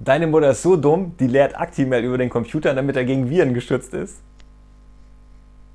Deine Mutter ist so dumm, die lehrt Actimel über den Computer, damit er gegen Viren geschützt ist.